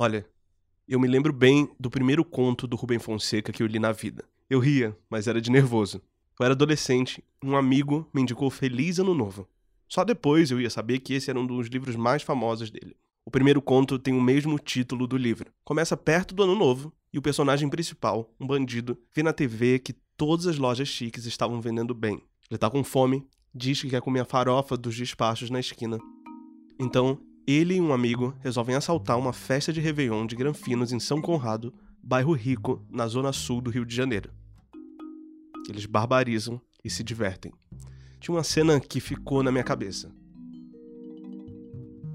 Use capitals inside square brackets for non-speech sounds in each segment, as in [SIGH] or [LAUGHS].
Olha, eu me lembro bem do primeiro conto do Rubem Fonseca que eu li na vida. Eu ria, mas era de nervoso. Eu era adolescente, um amigo me indicou Feliz Ano Novo. Só depois eu ia saber que esse era um dos livros mais famosos dele. O primeiro conto tem o mesmo título do livro. Começa perto do Ano Novo e o personagem principal, um bandido, vê na TV que todas as lojas chiques estavam vendendo bem. Ele tá com fome, diz que quer comer a farofa dos despachos na esquina. Então, ele e um amigo resolvem assaltar uma festa de Réveillon de Granfinos em São Conrado, bairro rico, na zona sul do Rio de Janeiro. Eles barbarizam e se divertem. Tinha uma cena que ficou na minha cabeça.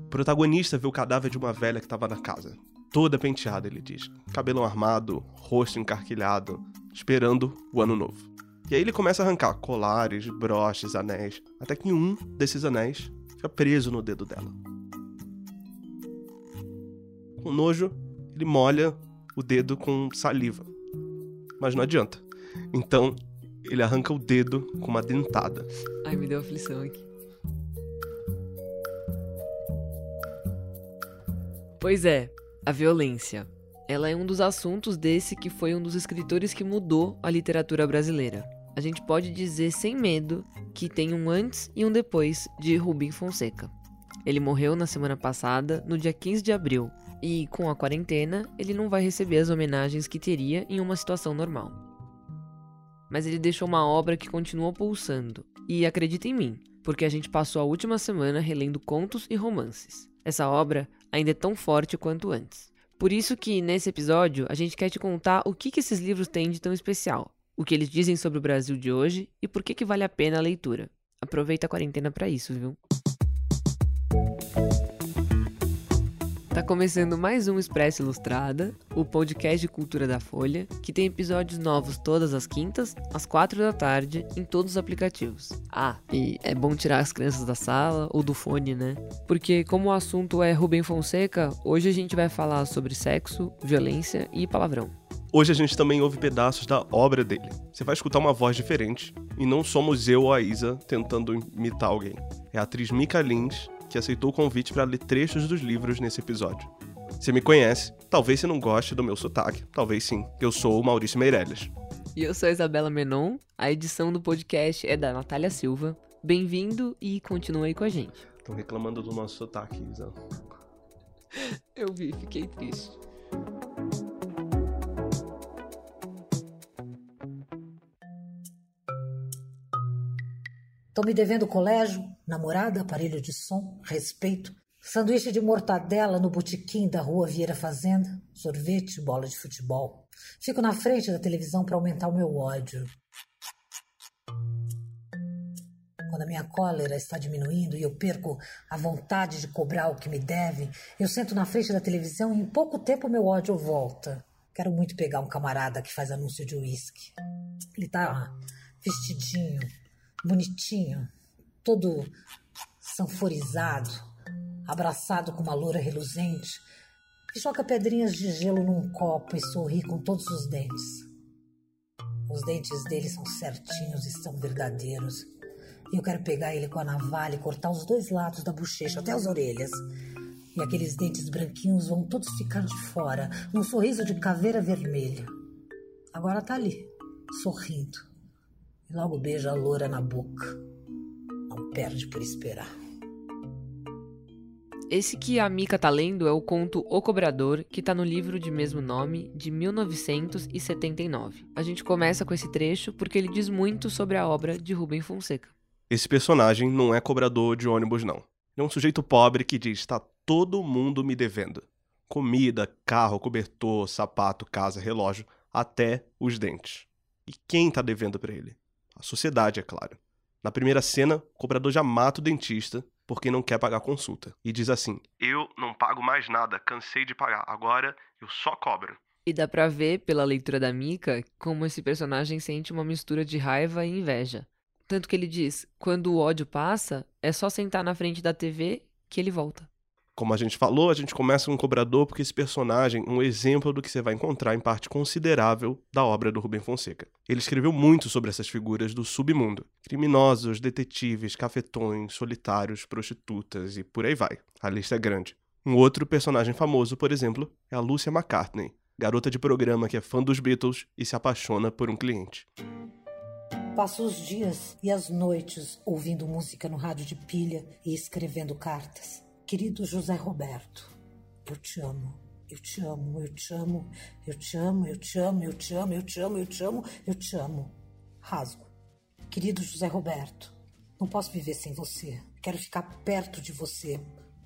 O protagonista vê o cadáver de uma velha que estava na casa. Toda penteada, ele diz. Cabelo armado, rosto encarquilhado, esperando o ano novo. E aí ele começa a arrancar colares, broches, anéis, até que um desses anéis fica preso no dedo dela. Com nojo, ele molha o dedo com saliva. Mas não adianta. Então, ele arranca o dedo com uma dentada. Ai, me deu aflição aqui. Pois é, a violência. Ela é um dos assuntos desse que foi um dos escritores que mudou a literatura brasileira. A gente pode dizer sem medo que tem um antes e um depois de Rubem Fonseca. Ele morreu na semana passada, no dia 15 de abril, e com a quarentena, ele não vai receber as homenagens que teria em uma situação normal. Mas ele deixou uma obra que continua pulsando. E acredita em mim, porque a gente passou a última semana relendo contos e romances. Essa obra ainda é tão forte quanto antes. Por isso que nesse episódio a gente quer te contar o que, que esses livros têm de tão especial, o que eles dizem sobre o Brasil de hoje e por que, que vale a pena a leitura. Aproveita a quarentena para isso, viu? Tá começando mais um Expresso Ilustrada, o podcast de cultura da Folha, que tem episódios novos todas as quintas, às quatro da tarde, em todos os aplicativos. Ah, e é bom tirar as crianças da sala ou do fone, né? Porque como o assunto é Rubem Fonseca, hoje a gente vai falar sobre sexo, violência e palavrão. Hoje a gente também ouve pedaços da obra dele. Você vai escutar uma voz diferente, e não somos eu ou a Isa tentando imitar alguém. É a atriz Mika Lins que aceitou o convite para ler trechos dos livros nesse episódio. Você me conhece, talvez você não goste do meu sotaque, talvez sim. Eu sou o Maurício Meirelles. E eu sou a Isabela Menon, a edição do podcast é da Natália Silva. Bem-vindo e continue aí com a gente. Estão reclamando do nosso sotaque, Isa. [LAUGHS] eu vi, fiquei triste. Tô me devendo colégio, namorada, aparelho de som, respeito, sanduíche de mortadela no botequim da rua Vieira Fazenda, sorvete, bola de futebol. Fico na frente da televisão para aumentar o meu ódio. Quando a minha cólera está diminuindo e eu perco a vontade de cobrar o que me devem, eu sento na frente da televisão e em pouco tempo meu ódio volta. Quero muito pegar um camarada que faz anúncio de uísque. Ele tá vestidinho, bonitinho, todo sanforizado, abraçado com uma loura reluzente, e joga pedrinhas de gelo num copo e sorri com todos os dentes. Os dentes dele são certinhos e são verdadeiros. E eu quero pegar ele com a navalha e cortar os dois lados da bochecha até as orelhas. E aqueles dentes branquinhos vão todos ficar de fora, num sorriso de caveira vermelha. Agora tá ali, sorrindo e logo beija a loura na boca. Não perde por esperar. Esse que a Mika tá lendo é o conto O Cobrador, que tá no livro de mesmo nome, de 1979. A gente começa com esse trecho porque ele diz muito sobre a obra de Rubem Fonseca. Esse personagem não é cobrador de ônibus, não. Ele é um sujeito pobre que diz: está todo mundo me devendo. Comida, carro, cobertor, sapato, casa, relógio, até os dentes. E quem tá devendo para ele? A sociedade, é claro. Na primeira cena, o cobrador já mata o dentista porque não quer pagar a consulta. E diz assim: Eu não pago mais nada, cansei de pagar, agora eu só cobro. E dá pra ver, pela leitura da Mika, como esse personagem sente uma mistura de raiva e inveja. Tanto que ele diz: quando o ódio passa, é só sentar na frente da TV que ele volta. Como a gente falou, a gente começa com o cobrador porque esse personagem é um exemplo do que você vai encontrar em parte considerável da obra do Rubem Fonseca. Ele escreveu muito sobre essas figuras do submundo: criminosos, detetives, cafetões, solitários, prostitutas e por aí vai. A lista é grande. Um outro personagem famoso, por exemplo, é a Lucia McCartney, garota de programa que é fã dos Beatles e se apaixona por um cliente. Passo os dias e as noites ouvindo música no rádio de pilha e escrevendo cartas. Querido José Roberto, eu te amo. Eu te amo, eu te amo, eu te amo, eu te amo, eu te amo, eu te amo, eu te amo, eu te amo. Rasgo. Querido José Roberto, não posso viver sem você. Quero ficar perto de você.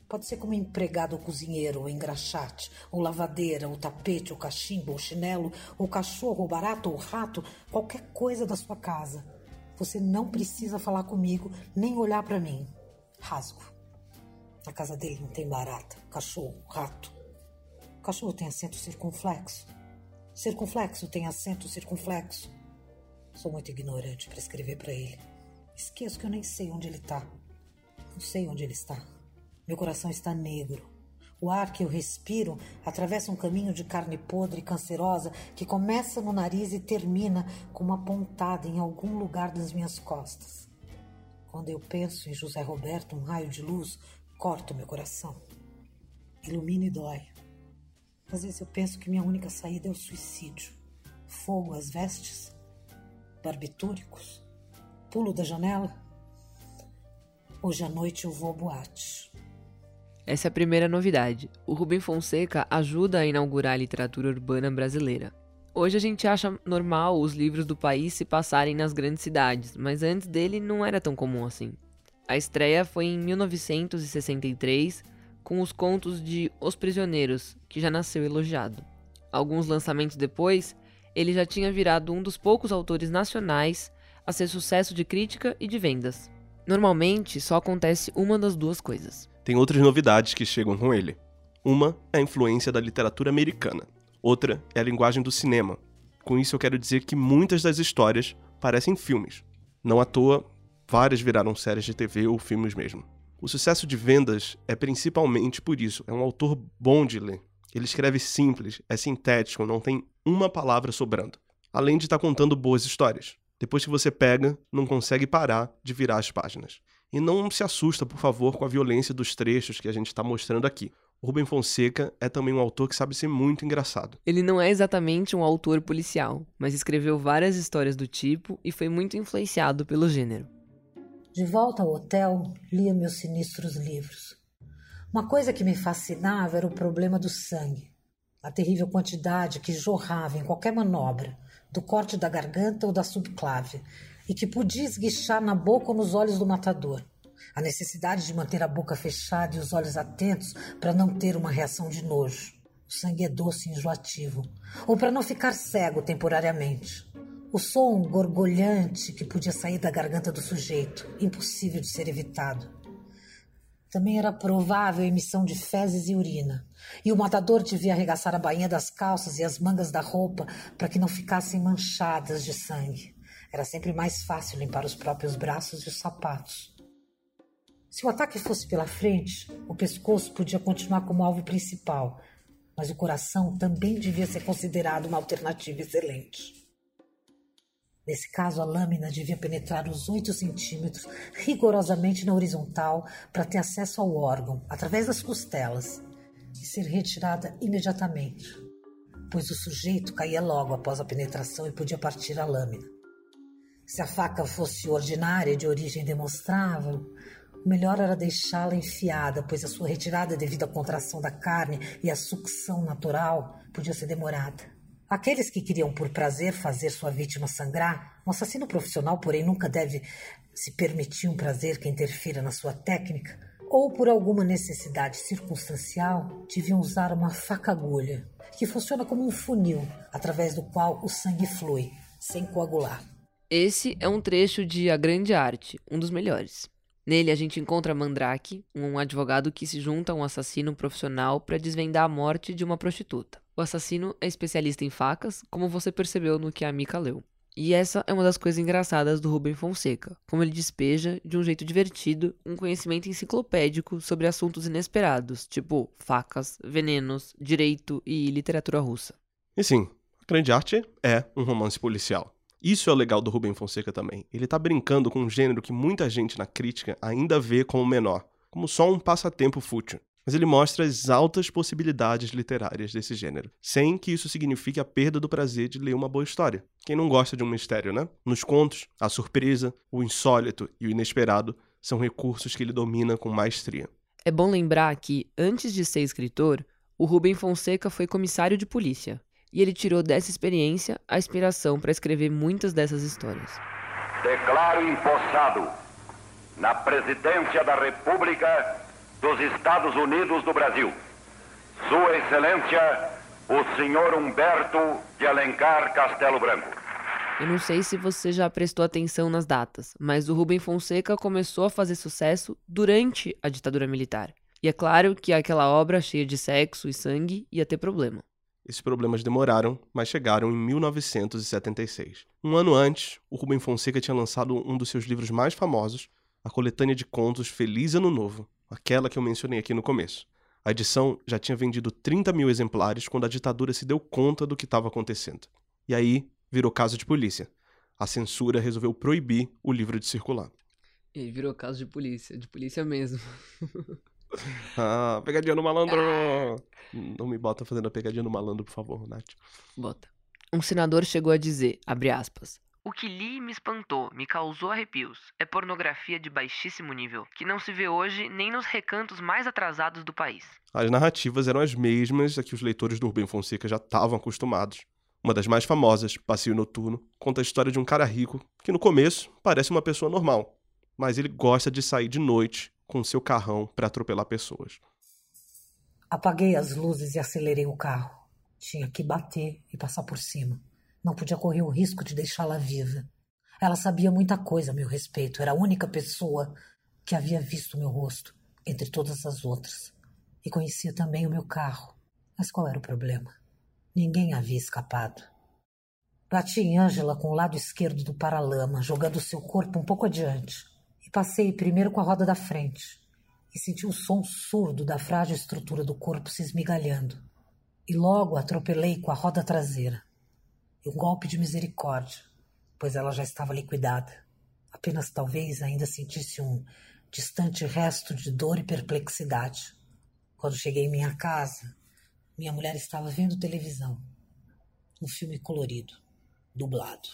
Pode ser como empregado ou cozinheiro, ou engraxate, ou lavadeira, ou tapete, ou cachimbo, ou chinelo, ou cachorro, ou barato, ou rato, qualquer coisa da sua casa. Você não precisa falar comigo, nem olhar para mim. Rasgo. Na casa dele não tem barata, cachorro, rato. O cachorro tem acento circunflexo. Circunflexo tem acento circunflexo. Sou muito ignorante para escrever para ele. Esqueço que eu nem sei onde ele está. Não sei onde ele está. Meu coração está negro. O ar que eu respiro atravessa um caminho de carne podre e cancerosa que começa no nariz e termina com uma pontada em algum lugar das minhas costas. Quando eu penso em José Roberto, um raio de luz corta o meu coração. Ilumina e dói. Às vezes eu penso que minha única saída é o suicídio. Fogo às vestes, barbitúricos, pulo da janela. Hoje à noite eu vou à boate. Essa é a primeira novidade. O Rubem Fonseca ajuda a inaugurar a literatura urbana brasileira. Hoje a gente acha normal os livros do país se passarem nas grandes cidades, mas antes dele não era tão comum assim. A estreia foi em 1963, com os contos de Os Prisioneiros, que já nasceu elogiado. Alguns lançamentos depois, ele já tinha virado um dos poucos autores nacionais a ser sucesso de crítica e de vendas. Normalmente só acontece uma das duas coisas tem outras novidades que chegam com ele. Uma é a influência da literatura americana, outra é a linguagem do cinema. Com isso eu quero dizer que muitas das histórias parecem filmes. Não à toa, várias viraram séries de TV ou filmes mesmo. O sucesso de vendas é principalmente por isso. É um autor bom de ler. Ele escreve simples, é sintético, não tem uma palavra sobrando. Além de estar tá contando boas histórias. Depois que você pega, não consegue parar de virar as páginas. E não se assusta, por favor, com a violência dos trechos que a gente está mostrando aqui. Rubem Fonseca é também um autor que sabe ser muito engraçado. Ele não é exatamente um autor policial, mas escreveu várias histórias do tipo e foi muito influenciado pelo gênero. De volta ao hotel, lia meus sinistros livros. Uma coisa que me fascinava era o problema do sangue, a terrível quantidade que jorrava em qualquer manobra, do corte da garganta ou da subclávia, e que podia esguichar na boca ou nos olhos do matador. A necessidade de manter a boca fechada e os olhos atentos para não ter uma reação de nojo. O sangue é doce e enjoativo. Ou para não ficar cego temporariamente. O som gorgolhante que podia sair da garganta do sujeito, impossível de ser evitado. Também era provável a emissão de fezes e urina. E o matador devia arregaçar a bainha das calças e as mangas da roupa para que não ficassem manchadas de sangue. Era sempre mais fácil limpar os próprios braços e os sapatos. Se o ataque fosse pela frente, o pescoço podia continuar como alvo principal, mas o coração também devia ser considerado uma alternativa excelente. Nesse caso, a lâmina devia penetrar os 8 centímetros rigorosamente na horizontal para ter acesso ao órgão, através das costelas, e ser retirada imediatamente, pois o sujeito caía logo após a penetração e podia partir a lâmina. Se a faca fosse ordinária de origem demonstrável, o melhor era deixá-la enfiada, pois a sua retirada devido à contração da carne e à sucção natural podia ser demorada. Aqueles que queriam por prazer fazer sua vítima sangrar, um assassino profissional, porém, nunca deve se permitir um prazer que interfira na sua técnica, ou por alguma necessidade circunstancial, deviam usar uma faca-agulha, que funciona como um funil através do qual o sangue flui, sem coagular. Esse é um trecho de A Grande Arte, um dos melhores. Nele a gente encontra Mandrake, um advogado que se junta a um assassino profissional para desvendar a morte de uma prostituta. O assassino é especialista em facas, como você percebeu no que a Mika leu. E essa é uma das coisas engraçadas do Rubem Fonseca, como ele despeja, de um jeito divertido, um conhecimento enciclopédico sobre assuntos inesperados, tipo facas, venenos, direito e literatura russa. E sim, a grande arte é um romance policial. Isso é o legal do Rubem Fonseca também. Ele está brincando com um gênero que muita gente na crítica ainda vê como menor, como só um passatempo fútil. mas ele mostra as altas possibilidades literárias desse gênero, sem que isso signifique a perda do prazer de ler uma boa história. Quem não gosta de um mistério, né? Nos contos, a surpresa, o insólito e o inesperado são recursos que ele domina com maestria. É bom lembrar que, antes de ser escritor, o Rubem Fonseca foi comissário de polícia, e ele tirou dessa experiência a inspiração para escrever muitas dessas histórias. Declaro empossado na presidência da República dos Estados Unidos do Brasil, Sua Excelência, o senhor Humberto de Alencar Castelo Branco. Eu não sei se você já prestou atenção nas datas, mas o Rubem Fonseca começou a fazer sucesso durante a ditadura militar. E é claro que aquela obra cheia de sexo e sangue ia ter problema. Esses problemas demoraram, mas chegaram em 1976. Um ano antes, o Rubem Fonseca tinha lançado um dos seus livros mais famosos, a coletânea de contos Feliz Ano Novo, aquela que eu mencionei aqui no começo. A edição já tinha vendido 30 mil exemplares quando a ditadura se deu conta do que estava acontecendo. E aí virou caso de polícia. A censura resolveu proibir o livro de circular. E virou caso de polícia, de polícia mesmo. [LAUGHS] [LAUGHS] ah, pegadinha no malandro! Não me bota fazendo a pegadinha no malandro, por favor, Nath. Bota. Um senador chegou a dizer, abre aspas, o que li e me espantou, me causou arrepios. É pornografia de baixíssimo nível, que não se vê hoje nem nos recantos mais atrasados do país. As narrativas eram as mesmas a que os leitores do Rubem Fonseca já estavam acostumados. Uma das mais famosas, Passeio Noturno, conta a história de um cara rico que no começo parece uma pessoa normal, mas ele gosta de sair de noite com seu carrão para atropelar pessoas. Apaguei as luzes e acelerei o carro. Tinha que bater e passar por cima. Não podia correr o risco de deixá-la viva. Ela sabia muita coisa a meu respeito. Era a única pessoa que havia visto meu rosto, entre todas as outras. E conhecia também o meu carro. Mas qual era o problema? Ninguém havia escapado. Bati em Ângela com o lado esquerdo do paralama, jogando seu corpo um pouco adiante. E passei primeiro com a roda da frente. E senti o som surdo da frágil estrutura do corpo se esmigalhando. E logo atropelei com a roda traseira e um golpe de misericórdia, pois ela já estava liquidada. Apenas talvez ainda sentisse um distante resto de dor e perplexidade. Quando cheguei em minha casa, minha mulher estava vendo televisão. Um filme colorido, dublado.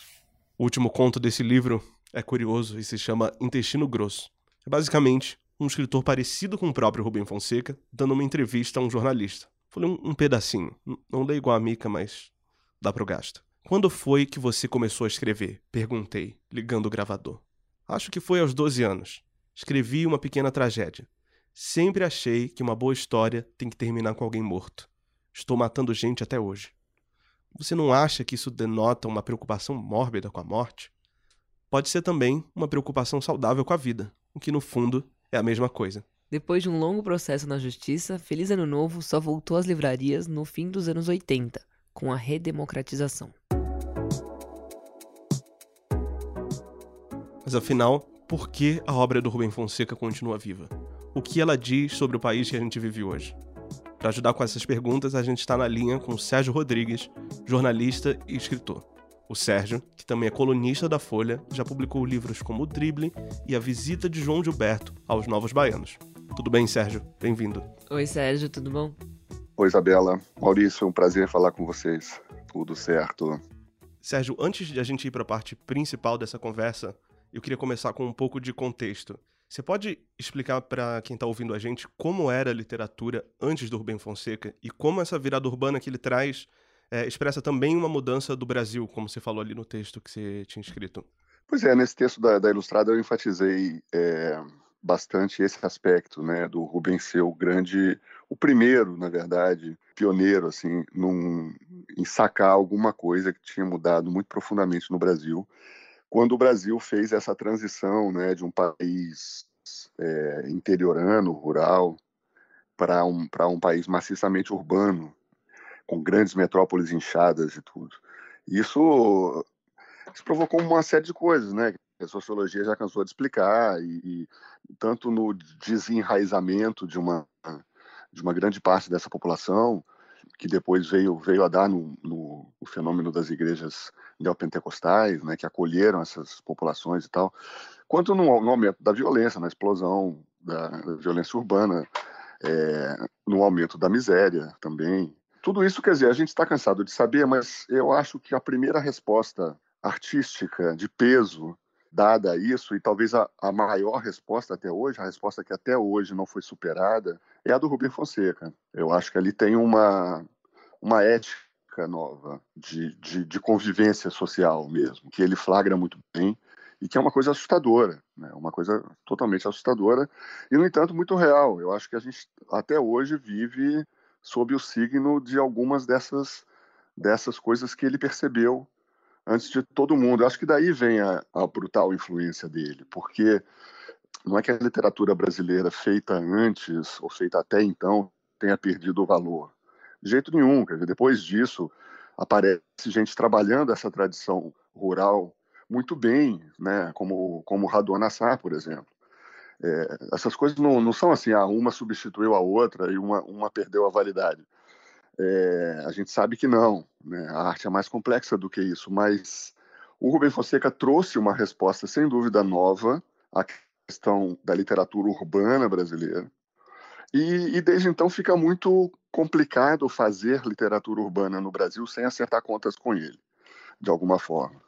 O último conto desse livro é curioso e se chama Intestino Grosso. É basicamente um escritor parecido com o próprio Rubem Fonseca dando uma entrevista a um jornalista. Falei um, um pedacinho. Não leio igual a Mica, mas dá pro gasto. Quando foi que você começou a escrever? Perguntei, ligando o gravador. Acho que foi aos 12 anos. Escrevi uma pequena tragédia. Sempre achei que uma boa história tem que terminar com alguém morto. Estou matando gente até hoje. Você não acha que isso denota uma preocupação mórbida com a morte? Pode ser também uma preocupação saudável com a vida, o que no fundo é a mesma coisa. Depois de um longo processo na justiça, Feliz Ano Novo só voltou às livrarias no fim dos anos 80, com a redemocratização. Mas afinal, por que a obra do Rubem Fonseca continua viva? O que ela diz sobre o país que a gente vive hoje? Para ajudar com essas perguntas, a gente está na linha com Sérgio Rodrigues, jornalista e escritor. O Sérgio, que também é colunista da Folha, já publicou livros como O Drible e A Visita de João Gilberto aos Novos Baianos. Tudo bem, Sérgio? Bem-vindo. Oi, Sérgio, tudo bom? Oi, Isabela. Maurício, é um prazer falar com vocês. Tudo certo. Sérgio, antes de a gente ir para a parte principal dessa conversa, eu queria começar com um pouco de contexto. Você pode explicar para quem está ouvindo a gente como era a literatura antes do Rubem Fonseca e como essa virada urbana que ele traz é, expressa também uma mudança do Brasil, como você falou ali no texto que você tinha escrito? Pois é, nesse texto da, da Ilustrada eu enfatizei é, bastante esse aspecto, né, do Rubens ser o grande, o primeiro, na verdade, pioneiro, assim, num, em sacar alguma coisa que tinha mudado muito profundamente no Brasil quando o Brasil fez essa transição né, de um país é, interiorano, rural, para um, um país maciçamente urbano, com grandes metrópoles inchadas e tudo. Isso, isso provocou uma série de coisas, né? A sociologia já cansou de explicar, e, e tanto no desenraizamento de uma, de uma grande parte dessa população, que depois veio, veio a dar no, no, no fenômeno das igrejas neopentecostais, né, que acolheram essas populações e tal, quanto no, no aumento da violência, na explosão da, da violência urbana, é, no aumento da miséria também. Tudo isso, quer dizer, a gente está cansado de saber, mas eu acho que a primeira resposta artística de peso dada a isso, e talvez a, a, maior resposta até hoje, a resposta que até hoje não foi superada, é a do Rubem Fonseca. Eu acho que ali tem uma, uma ética nova de, de, de convivência social mesmo, que ele flagra muito bem e que é uma coisa assustadora, né? uma coisa totalmente assustadora e, no entanto, muito real. Eu acho que a gente até hoje vive sob o signo de algumas dessas, dessas coisas que ele percebeu antes de todo mundo. Eu acho que daí vem a, a brutal influência dele, porque não é que a literatura brasileira feita antes ou feita até então tenha perdido o valor. De jeito nenhum. Quer dizer, depois disso, aparece gente trabalhando essa tradição rural muito bem, né? como, como Radon Assar, por exemplo. É, essas coisas não, não são assim, ah, uma substituiu a outra e uma, uma perdeu a validade. É, a gente sabe que não, né? a arte é mais complexa do que isso, mas o Rubem Fonseca trouxe uma resposta, sem dúvida, nova à questão da literatura urbana brasileira. E, e desde então fica muito complicado fazer literatura urbana no Brasil sem acertar contas com ele, de alguma forma.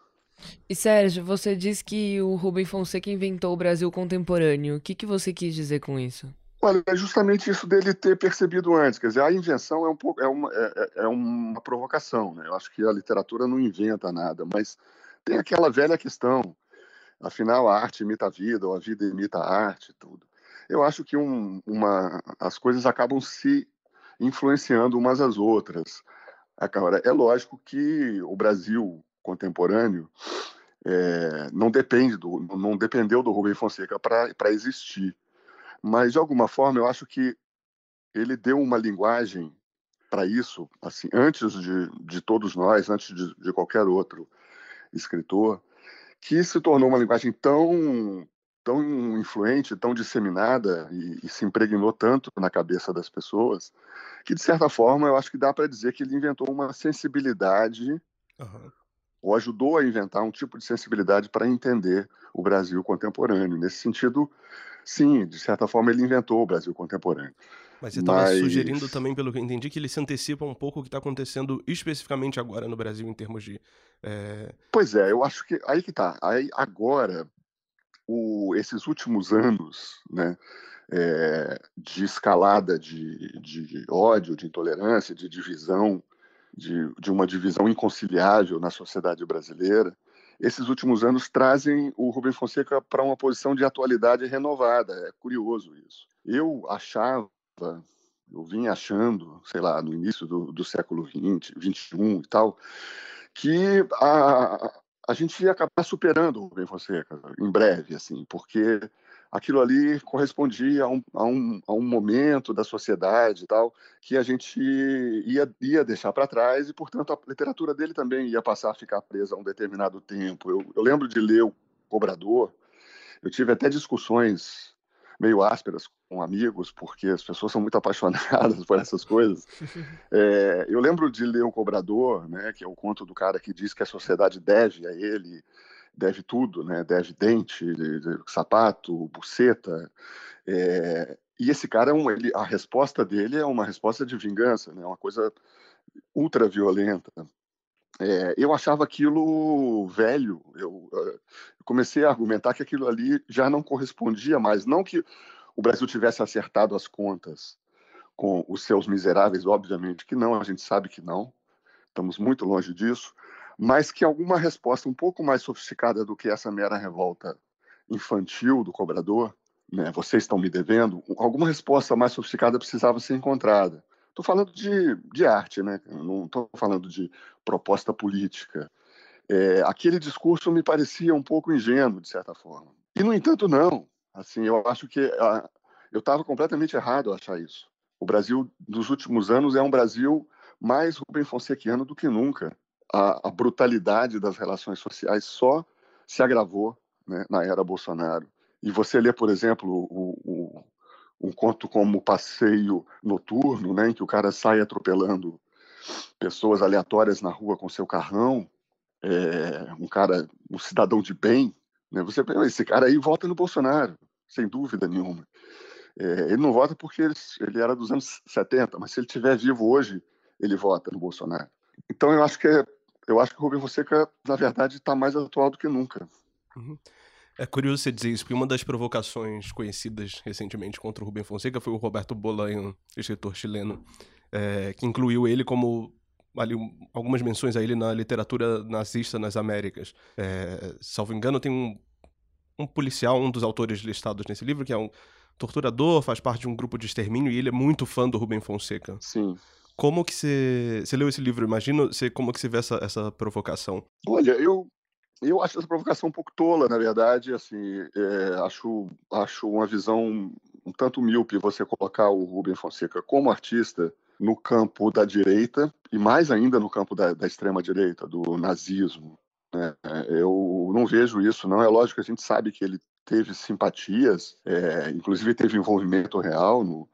E Sérgio, você diz que o Rubem Fonseca inventou o Brasil contemporâneo. O que, que você quis dizer com isso? Olha, é justamente isso dele ter percebido antes. Quer dizer, a invenção é um pouco é uma, é, é, é uma provocação, né? Eu acho que a literatura não inventa nada, mas tem aquela velha questão. Afinal, a arte imita a vida, ou a vida imita a arte, tudo. Eu acho que um, uma, as coisas acabam se influenciando umas às outras. Agora, é lógico que o Brasil contemporâneo é, não depende do, não dependeu do Rubem Fonseca para existir. Mas de alguma forma eu acho que ele deu uma linguagem para isso, assim, antes de, de todos nós, antes de, de qualquer outro escritor, que se tornou uma linguagem tão tão influente, tão disseminada e, e, se impregnou tanto na cabeça das pessoas, que de certa forma eu acho que dá para dizer que ele inventou uma sensibilidade uhum ou ajudou a inventar um tipo de sensibilidade para entender o Brasil contemporâneo. Nesse sentido, sim, de certa forma ele inventou o Brasil contemporâneo. Mas você estava Mas... sugerindo também, pelo que eu entendi, que ele se antecipa um pouco o que está acontecendo especificamente agora no Brasil em termos de. É... Pois é, eu acho que aí que está. Aí agora, o, esses últimos anos, né, é, de escalada de, de ódio, de intolerância, de divisão de, de uma divisão inconciliável na sociedade brasileira, esses últimos anos trazem o Rubem Fonseca para uma posição de atualidade renovada. É curioso isso. Eu achava, eu vim achando, sei lá, no início do, do século XX, XXI e tal, que a, a gente ia acabar superando o Rubem Fonseca em breve, assim, porque aquilo ali correspondia a um, a um, a um momento da sociedade e tal que a gente ia, ia deixar para trás e, portanto, a literatura dele também ia passar a ficar presa a um determinado tempo. Eu, eu lembro de ler O Cobrador, eu tive até discussões meio ásperas com amigos, porque as pessoas são muito [LAUGHS] apaixonadas por essas coisas. [LAUGHS] É, eu lembro de ler O Cobrador, né, que é o conto do cara que diz que a sociedade deve a ele deve tudo, né? Deve dente, sapato, buceta. É... E esse cara, é ele, a resposta dele é uma resposta de vingança, né? Uma coisa ultra violenta. É, eu achava aquilo velho. Eu, eu, comecei a argumentar que aquilo ali já não correspondia mais. Não que o Brasil tivesse acertado as contas com os seus miseráveis, obviamente que não. A gente sabe que não. Estamos muito longe disso mas que alguma resposta um pouco mais sofisticada do que essa mera revolta infantil do cobrador, né, vocês estão me devendo, alguma resposta mais sofisticada precisava ser encontrada. Estou falando de, de arte, né? não estou falando de proposta política. É, aquele discurso me parecia um pouco ingênuo, de certa forma. E, no entanto, não. Assim, eu acho que a, eu estava completamente errado a achar isso. O Brasil dos últimos anos é um Brasil mais Rubem Fonsequiano do que nunca a, a brutalidade das relações sociais só se agravou né, na era Bolsonaro. E você lê, por exemplo, o, o, um conto como Passeio Noturno, né, em que o cara sai atropelando pessoas aleatórias na rua com seu carrão, é, um cara, um cidadão de bem, né, você esse cara aí vota no Bolsonaro, sem dúvida nenhuma. É, ele não vota porque ele, ele, era dos anos 70, mas se ele estiver vivo hoje, ele vota no Bolsonaro. Então eu acho que é, eu acho que o Rubem Fonseca, na verdade, está mais atual do que nunca. Uhum. É curioso você dizer isso, porque uma das provocações conhecidas recentemente contra o Rubem Fonseca foi o Roberto Bolanho, escritor chileno, é, que incluiu ele como ali, algumas menções a ele na literatura nazista nas Américas. É, salvo engano, tem um, um policial, um dos autores listados nesse livro, que é um torturador, faz parte de um grupo de extermínio e ele é muito fã do Rubem Fonseca. Sim. Como que você, você leu esse livro? Imagina você, como que você vê essa, essa provocação. Olha, eu eu acho essa provocação um pouco tola, na verdade. Assim, é, acho, acho uma visão um tanto míope você colocar o Rubem Fonseca como artista no campo da direita e mais ainda no campo da, da extrema direita, do nazismo. Né? Eu não vejo isso, não. É lógico que a gente sabe que ele teve simpatias, é, inclusive teve envolvimento real no,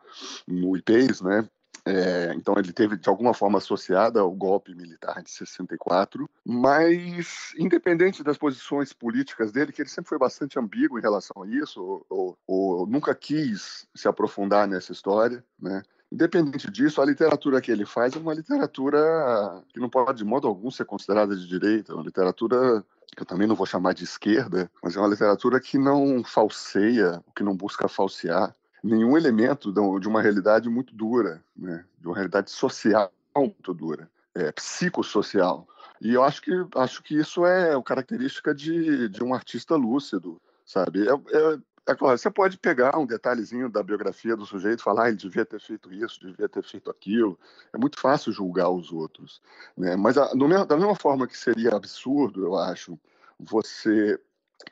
no IPES, né? É, então ele teve de alguma forma associada ao golpe militar de 64, mas independente das posições políticas dele, que ele sempre foi bastante ambíguo em relação a isso, ou, ou, ou nunca quis se aprofundar nessa história, né? Independente disso, a literatura que ele faz é uma literatura que não pode de modo algum ser considerada de direita, é uma literatura que eu também não vou chamar de esquerda, mas é uma literatura que não falseia, que não busca falsear, nenhum elemento de uma realidade muito dura, né? de uma realidade social muito dura, é, psicossocial. E eu acho que, acho que isso é característica de, de um artista lúcido, sabe? É, é, é claro, você pode pegar um detalhezinho da biografia do sujeito falar, ah, ele devia ter feito isso, devia ter feito aquilo. É muito fácil julgar os outros. Né? Mas a, da mesma forma que seria absurdo, eu acho, você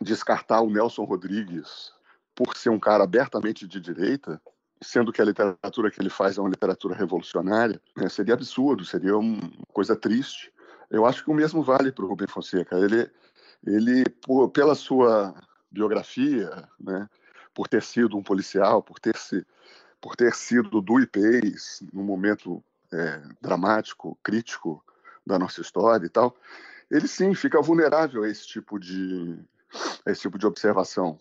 descartar o Nelson Rodrigues por ser um cara abertamente de direita, sendo que a literatura que ele faz é uma literatura revolucionária, né, seria absurdo, seria uma coisa triste. Eu acho que o mesmo vale para o Rubem Fonseca. Ele, ele por, pela sua biografia, né, por ter sido um policial, por ter, se, por ter sido do IPES num momento é, dramático, crítico da nossa história e tal, ele sim fica vulnerável a esse tipo de, a esse tipo de observação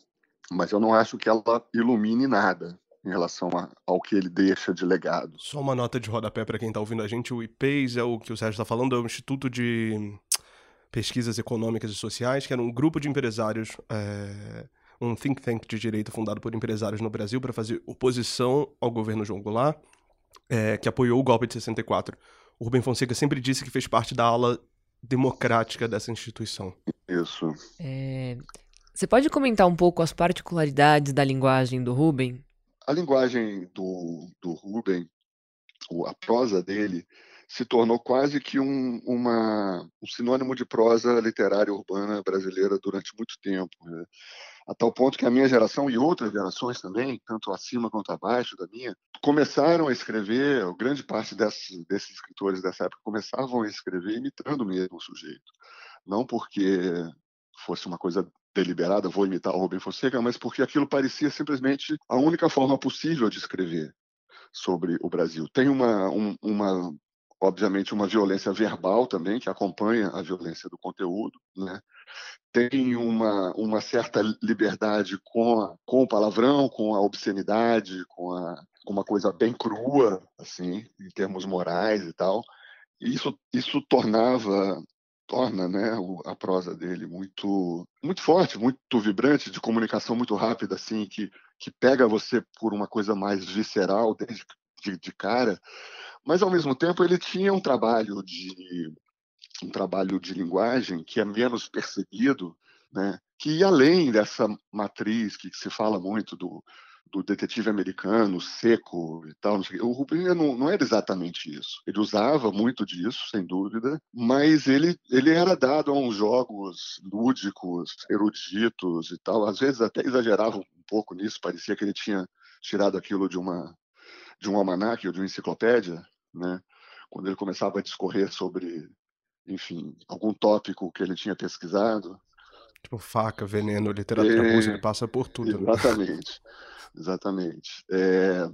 mas eu não acho que ela ilumine nada em relação a, ao que ele deixa de legado. Só uma nota de rodapé para quem está ouvindo a gente: o IPES é o que o Sérgio está falando, é o Instituto de Pesquisas Econômicas e Sociais, que era um grupo de empresários, é, um think tank de direita fundado por empresários no Brasil para fazer oposição ao governo João Goulart, é, que apoiou o golpe de 64. O Rubem Fonseca sempre disse que fez parte da ala democrática dessa instituição. Isso. É, você pode comentar um pouco as particularidades da linguagem do Rubem? A linguagem do, do Rubem, a prosa dele, se tornou quase que um, uma, um sinônimo de prosa literária urbana brasileira durante muito tempo. Né? A tal ponto que a minha geração e outras gerações também, tanto acima quanto abaixo da minha, começaram a escrever, grande parte desses, desses escritores dessa época começavam a escrever imitando mesmo o sujeito. Não porque fosse uma coisa deliberada, vou imitar o Rubem Fonseca, mas porque aquilo parecia simplesmente a única forma possível de escrever sobre o Brasil. Tem uma, um, uma obviamente, uma violência verbal também, que acompanha a violência do conteúdo, né? Tem uma, uma certa liberdade com, a, com o palavrão, com a obscenidade, com, a, com uma coisa bem crua, assim, em termos morais e tal. E isso, isso tornava torna né, a prosa dele muito muito forte, muito vibrante, de comunicação muito rápida, assim, que, que pega você por uma coisa mais visceral [LAUGHS] desde de, de cara, mas ao mesmo tempo ele tinha um trabalho de um trabalho de linguagem que é menos percebido, né, que além dessa matriz que se fala muito do do detetive americano, seco e tal. O Rubin não, não, era exatamente isso. Ele usava muito disso, sem dúvida, mas ele, ele era dado a uns jogos lúdicos, eruditos e tal. Às vezes até exagerava um pouco nisso, parecia que ele tinha tirado aquilo de uma de um almanaque ou de uma enciclopédia, né? Quando ele começava a discorrer sobre, enfim, algum tópico que ele tinha pesquisado. Tipo faca, veneno, literatura é, russa, ele passa por tudo. Né? Exatamente. Né? Exatamente. É,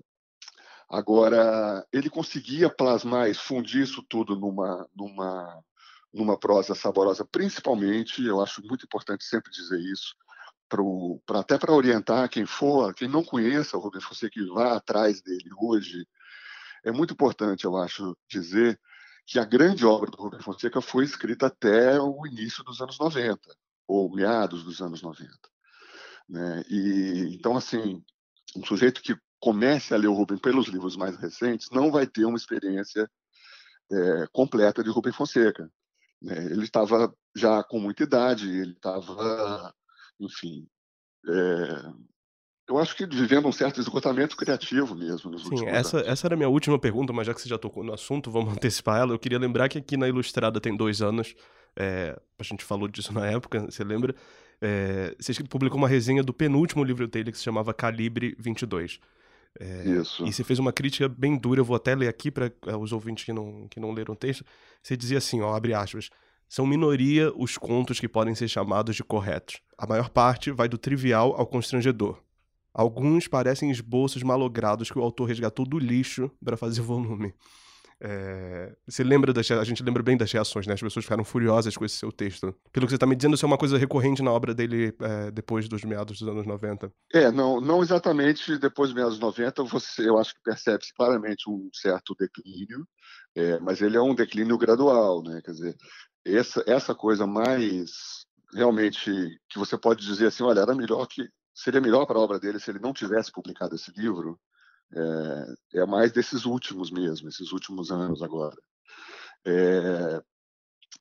agora, ele conseguia plasmar fundir isso tudo numa, numa, numa prosa saborosa, principalmente, eu acho muito importante sempre dizer isso, pro, pra, até para orientar quem for, quem não conheça o Rubens Fonseca que vá atrás dele hoje, é muito importante, eu acho, dizer que a grande obra do Rubens Fonseca foi escrita até o início dos anos 90, ou meados dos anos 90. Né? E, então, assim, um sujeito que comece a ler o Rubem pelos livros mais recentes não vai ter uma experiência é, completa de Rubem Fonseca. Né? Ele estava já com muita idade, ele estava, enfim, é, eu acho que vivendo um certo esgotamento criativo mesmo Sim, essa, anos. essa era a minha última pergunta, mas já que você já tocou no assunto, vamos [LAUGHS] antecipar ela. Eu queria lembrar que aqui na Ilustrada tem dois anos, é, a gente falou disso na época, você lembra? É, você publicou uma resenha do penúltimo livro dele que se chamava Calibre 22. É, Isso. E você fez uma crítica bem dura, eu vou até ler aqui para é, os ouvintes que não, que não leram o texto. Você dizia assim, ó, abre aspas, são minoria os contos que podem ser chamados de corretos. A maior parte vai do trivial ao constrangedor. Alguns parecem esboços malogrados que o autor resgatou do lixo para fazer volume. É... Você lembra das... A gente lembra bem das reações, né? As pessoas ficaram furiosas com esse seu texto. Pelo que você está me dizendo, isso é uma coisa recorrente na obra dele é, depois dos meados dos anos 90. É, não, não exatamente depois dos meados dos 90, você, eu acho que percebe-se claramente um certo declínio, é, mas ele é um declínio gradual, né? Quer dizer, essa, essa coisa mais realmente que você pode dizer assim, olha, era melhor que seria melhor para a obra dele se ele não tivesse publicado esse livro. É, é mais desses últimos mesmo, esses últimos anos agora. É,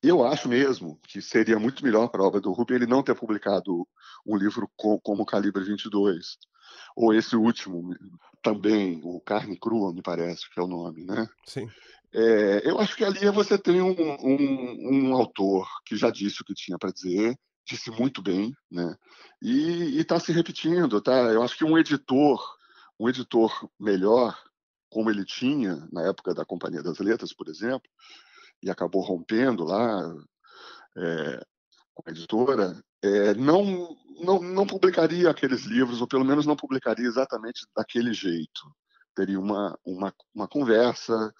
eu acho mesmo que seria muito melhor para a obra do Rubin ele não ter publicado um livro com, como Calibre 22, ou esse último também, o Carne Crua, me parece que é o nome, né? Sim. É, eu acho que ali você tem um, um, um autor que já disse o que tinha para dizer, disse muito bem, né? E está se repetindo, tá? Eu acho que um editor, um editor melhor, como ele tinha na época da Companhia das Letras, por exemplo, e acabou rompendo lá é, com a editora, é, não, não, não publicaria aqueles livros, ou pelo menos não publicaria exatamente daquele jeito. Teria uma, uma, uma conversa,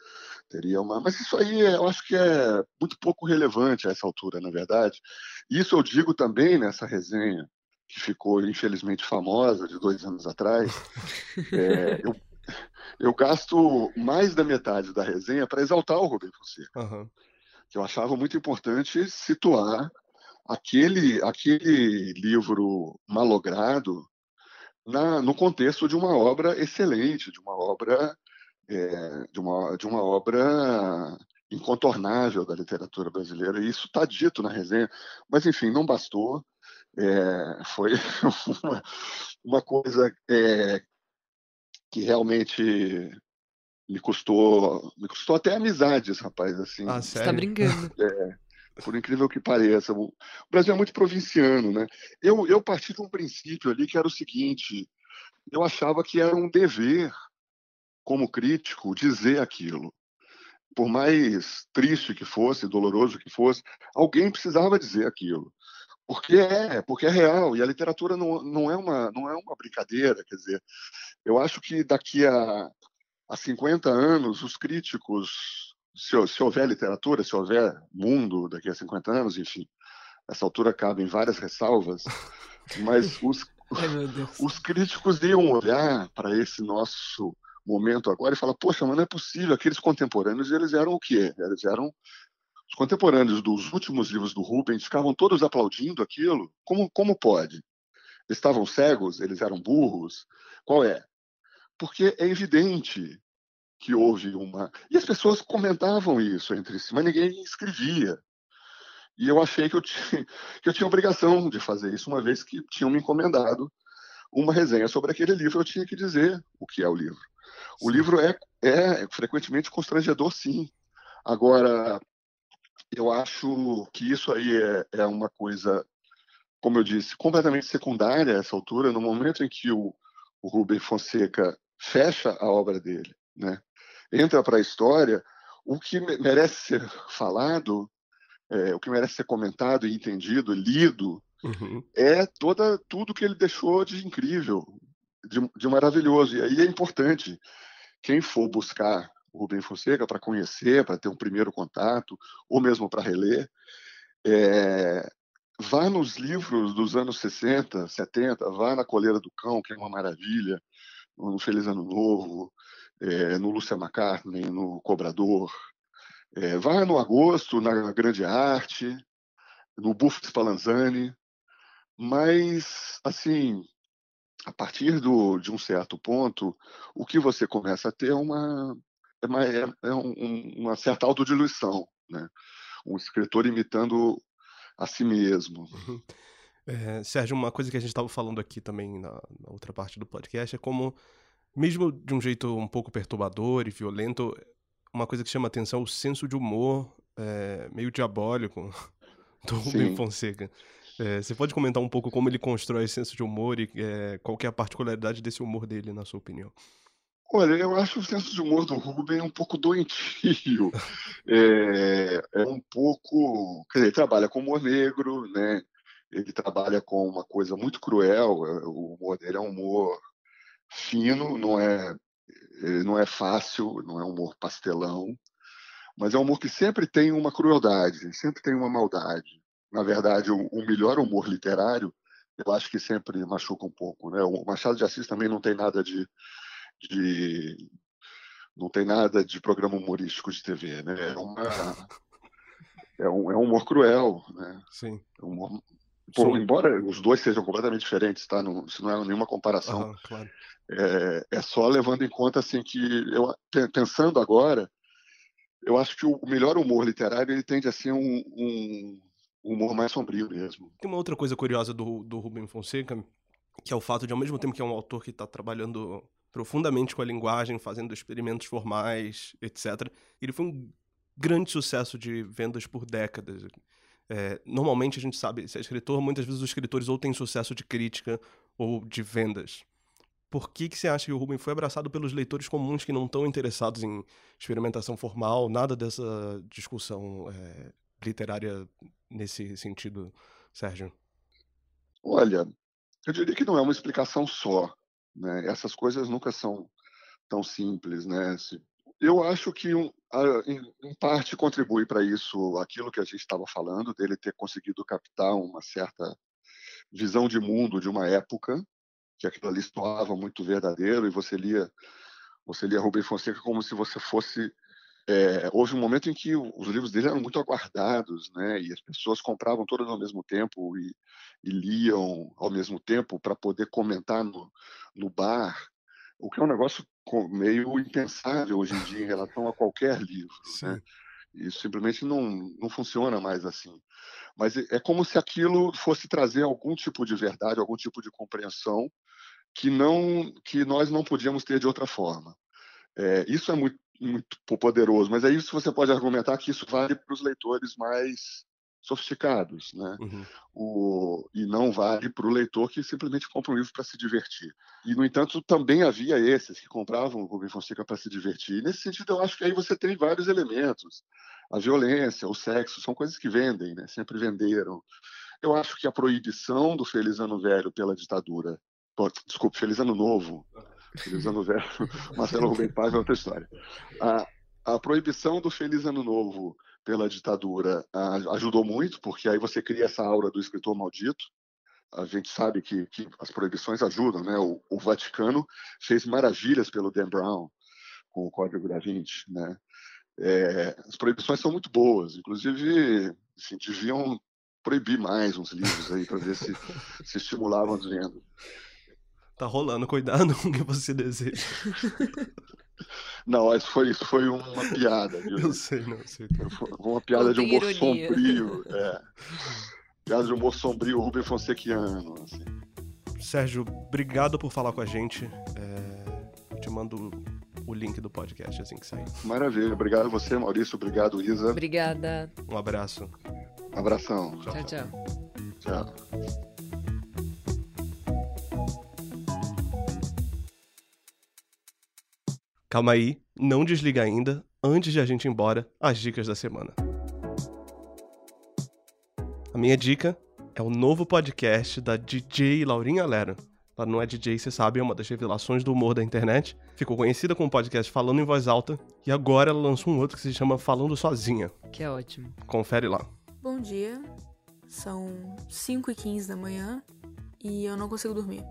teria uma. Mas isso aí eu acho que é muito pouco relevante a essa altura, na verdade. Isso eu digo também nessa resenha, que ficou infelizmente famosa de dois anos atrás. [LAUGHS] É, eu, eu gasto mais da metade da resenha para exaltar o Rubem Fonseca. Uhum. Que eu achava muito importante situar aquele, aquele livro malogrado na, no contexto de uma obra excelente, de uma obra é, de, uma, de uma obra incontornável da literatura brasileira. E isso está dito na resenha. Mas, enfim, não bastou. É, foi [LAUGHS] uma, uma coisa é, que realmente me custou me custou até amizades, rapaz. Assim, ah, Você está brincando. É, por incrível que pareça. O Brasil é muito provinciano, né? Eu, eu parti de um princípio ali que era o seguinte: eu achava que era um dever como crítico, dizer aquilo. Por mais triste que fosse, doloroso que fosse, alguém precisava dizer aquilo. Porque é, porque é real. E a literatura não, não, é, uma, não é uma brincadeira. Quer dizer, eu acho que daqui a, a 50 anos, os críticos, se, se houver literatura, se houver mundo daqui a 50 anos, enfim, essa altura cabe em várias ressalvas, mas [LAUGHS] os, Ai, os críticos iam olhar para esse nosso momento agora e fala, poxa, mas não é possível, aqueles contemporâneos, eles eram o quê? Eles eram os contemporâneos dos últimos livros do Rubens, ficavam todos aplaudindo aquilo. Como, como pode? Eles estavam cegos? Eles eram burros? Qual é? Porque é evidente que houve uma... E as pessoas comentavam isso entre si, mas ninguém escrevia. E eu achei que eu tinha, [LAUGHS] que eu tinha obrigação de fazer isso, uma vez que tinham me encomendado uma resenha sobre aquele livro, eu tinha que dizer o que é o livro. O livro é, é frequentemente constrangedor, sim. Agora, eu acho que isso aí é, é uma coisa, como eu disse, completamente secundária a essa altura, no momento em que o, o Rubem Fonseca fecha a obra dele, né? Entra para a história, o que merece ser [LAUGHS] falado, é, o que merece ser comentado, entendido, lido, uhum. é toda tudo que ele deixou de incrível, de, de maravilhoso. E aí é importante quem for buscar o Rubem Fonseca para conhecer, para ter um primeiro contato, ou mesmo para reler, é, vá nos livros dos anos 60, 70, vá na Coleira do Cão, que é uma maravilha, no Feliz Ano Novo, é, no Lúcia McCartney, no Cobrador. É, vá no Agosto, na Grande Arte, no Buffo Spallanzani, mas, assim, a partir do, de um certo ponto, o que você começa a ter é uma, é uma, é, é um, uma certa autodiluição, né? Um escritor imitando a si mesmo. Uhum. É, Sérgio, uma coisa que a gente estava falando aqui também na, na, outra parte do podcast é como, mesmo de um jeito um pouco perturbador e violento, uma coisa que chama atenção é o senso de humor é, meio diabólico [LAUGHS] do Rubem Fonseca. É, você pode comentar um pouco como ele constrói esse senso de humor e é, qual é a particularidade desse humor dele, na sua opinião? Olha, eu acho o senso de humor do Rubem um pouco doentio. [LAUGHS] É, é um pouco. Quer dizer, ele trabalha com humor negro, né? Ele trabalha com uma coisa muito cruel. O humor dele é um humor fino, não é, não é fácil, não é um humor pastelão, mas é um humor que sempre tem uma crueldade, sempre tem uma maldade na verdade, o, o, melhor humor literário, eu acho que sempre machuca um pouco. Né? O Machado de Assis também não tem nada de, de não tem nada de programa humorístico de TV, né? É, uma, [LAUGHS] é, um, é um humor cruel, né? Sim. É um humor, Pô, embora os dois sejam completamente diferentes, tá? Não, isso não é nenhuma comparação. Ah, claro. é, é, só levando em conta assim que eu pensando agora, eu acho que o melhor humor literário ele tende a ser um, um humor mais sombrio mesmo. Tem uma outra coisa curiosa do, do Rubem Fonseca, que é o fato de, ao mesmo tempo que é um autor que está trabalhando profundamente com a linguagem, fazendo experimentos formais, etc., ele foi um grande sucesso de vendas por décadas. É, normalmente a gente sabe, se é escritor, muitas vezes os escritores ou têm sucesso de crítica ou de vendas. Por que, que você acha que o Rubem foi abraçado pelos leitores comuns que não estão interessados em experimentação formal, nada dessa discussão é, literária nesse sentido, Sérgio? Olha, eu diria que não é uma explicação só. Né? Essas coisas nunca são tão simples. Né? Eu acho que, em parte, contribui para isso aquilo que a gente estava falando, dele ter conseguido captar uma certa visão de mundo de uma época, que aquilo ali soava muito verdadeiro, e você lia, você lia Rubem Fonseca como se você fosse é, houve um momento em que os livros dele eram muito aguardados, né? E as pessoas compravam todos ao mesmo tempo e, e liam ao mesmo tempo para poder comentar no, no bar, o que é um negócio meio impensável hoje em dia em relação a qualquer livro, né? Isso simplesmente não, não funciona mais assim. Mas é, é como se aquilo fosse trazer algum tipo de verdade, algum tipo de compreensão que não que nós não podíamos ter de outra forma. É, isso é muito muito poderoso, mas aí você pode argumentar que isso vale para os leitores mais sofisticados, né? Uhum. O, e não vale para o leitor que simplesmente compra um livro para se divertir. E, no entanto, também havia esses que compravam o Rubem Fonseca para se divertir. E, nesse sentido, eu acho que aí você tem vários elementos. A violência, o sexo, são coisas que vendem, né? sempre venderam. Eu acho que a proibição do Feliz Ano Velho pela ditadura, desculpe, Feliz Ano Novo, Feliz Ano Velho, [LAUGHS] Marcelo Rubem Paz é outra história. A, a proibição do Feliz Ano Novo pela ditadura ajudou muito, porque aí você cria essa aura do escritor maldito. A gente sabe que, que as proibições ajudam, né? O, o, Vaticano fez maravilhas pelo Dan Brown com o Código da Vinci, né? É, as proibições são muito boas, inclusive assim, deviam proibir mais uns livros aí para ver se, se estimulavam as vendas. Tá rolando, cuidado com o que você deseja. [LAUGHS] Não, isso foi, isso foi uma piada, viu? Eu sei, não, eu sei. Foi uma piada de humor ironia. sombrio. [LAUGHS] É. Piada de humor sombrio, Rubem Fonsequiano. Assim. Sérgio, obrigado por falar com a gente. É... te mando o link do podcast assim que sair. Maravilha. Obrigado a você, Maurício. Obrigado, Isa. Obrigada. Um abraço. Um abração. Tchau, tchau. Tchau. tchau. Calma aí, não desliga ainda, antes de a gente ir embora, as dicas da semana. A minha dica é o novo podcast da DJ Laurinha Lero. Ela não é DJ, você sabe, é uma das revelações do humor da internet. Ficou conhecida com o podcast Falando em Voz Alta e agora ela lançou um outro que se chama Falando Sozinha. Que é ótimo. Confere lá. Bom dia, São 5 e 15 da manhã e eu não consigo dormir.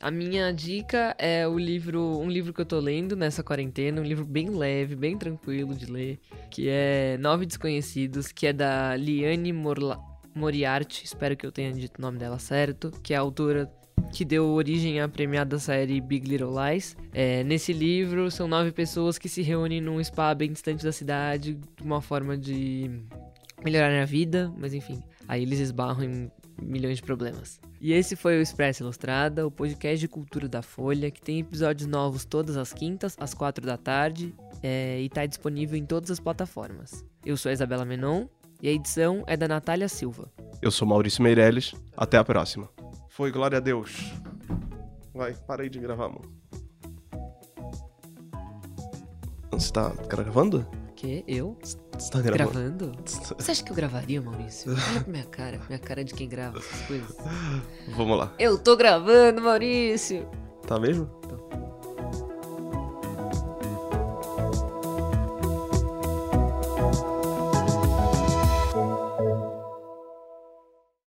A minha dica é o livro, um livro que eu tô lendo nessa quarentena, um livro bem leve, bem tranquilo de ler, que é Nove Desconhecidos, que é da Liane Morla Moriarty, espero que eu tenha dito o nome dela certo, que é a autora que deu origem à premiada série Big Little Lies. É, nesse livro, são nove pessoas que se reúnem num spa bem distante da cidade, de uma forma de melhorar a vida, mas enfim, aí eles esbarram em milhões de problemas. E esse foi o Expresso Ilustrada, o podcast de cultura da Folha, que tem episódios novos todas as quintas, às quatro da tarde, é, e está disponível em todas as plataformas. Eu sou a Isabela Menon, e a edição é da Natália Silva. Eu sou Maurício Meirelles. Até a próxima. Foi, glória a Deus. Vai, parei de gravar, amor. Você tá gravando? Que? Eu? Você tá gravando? Gravando? Você acha que eu gravaria, Maurício? Olha pra minha cara, minha cara de quem grava essas coisas. Vamos lá. Eu tô gravando, Maurício! Tá mesmo? Tô.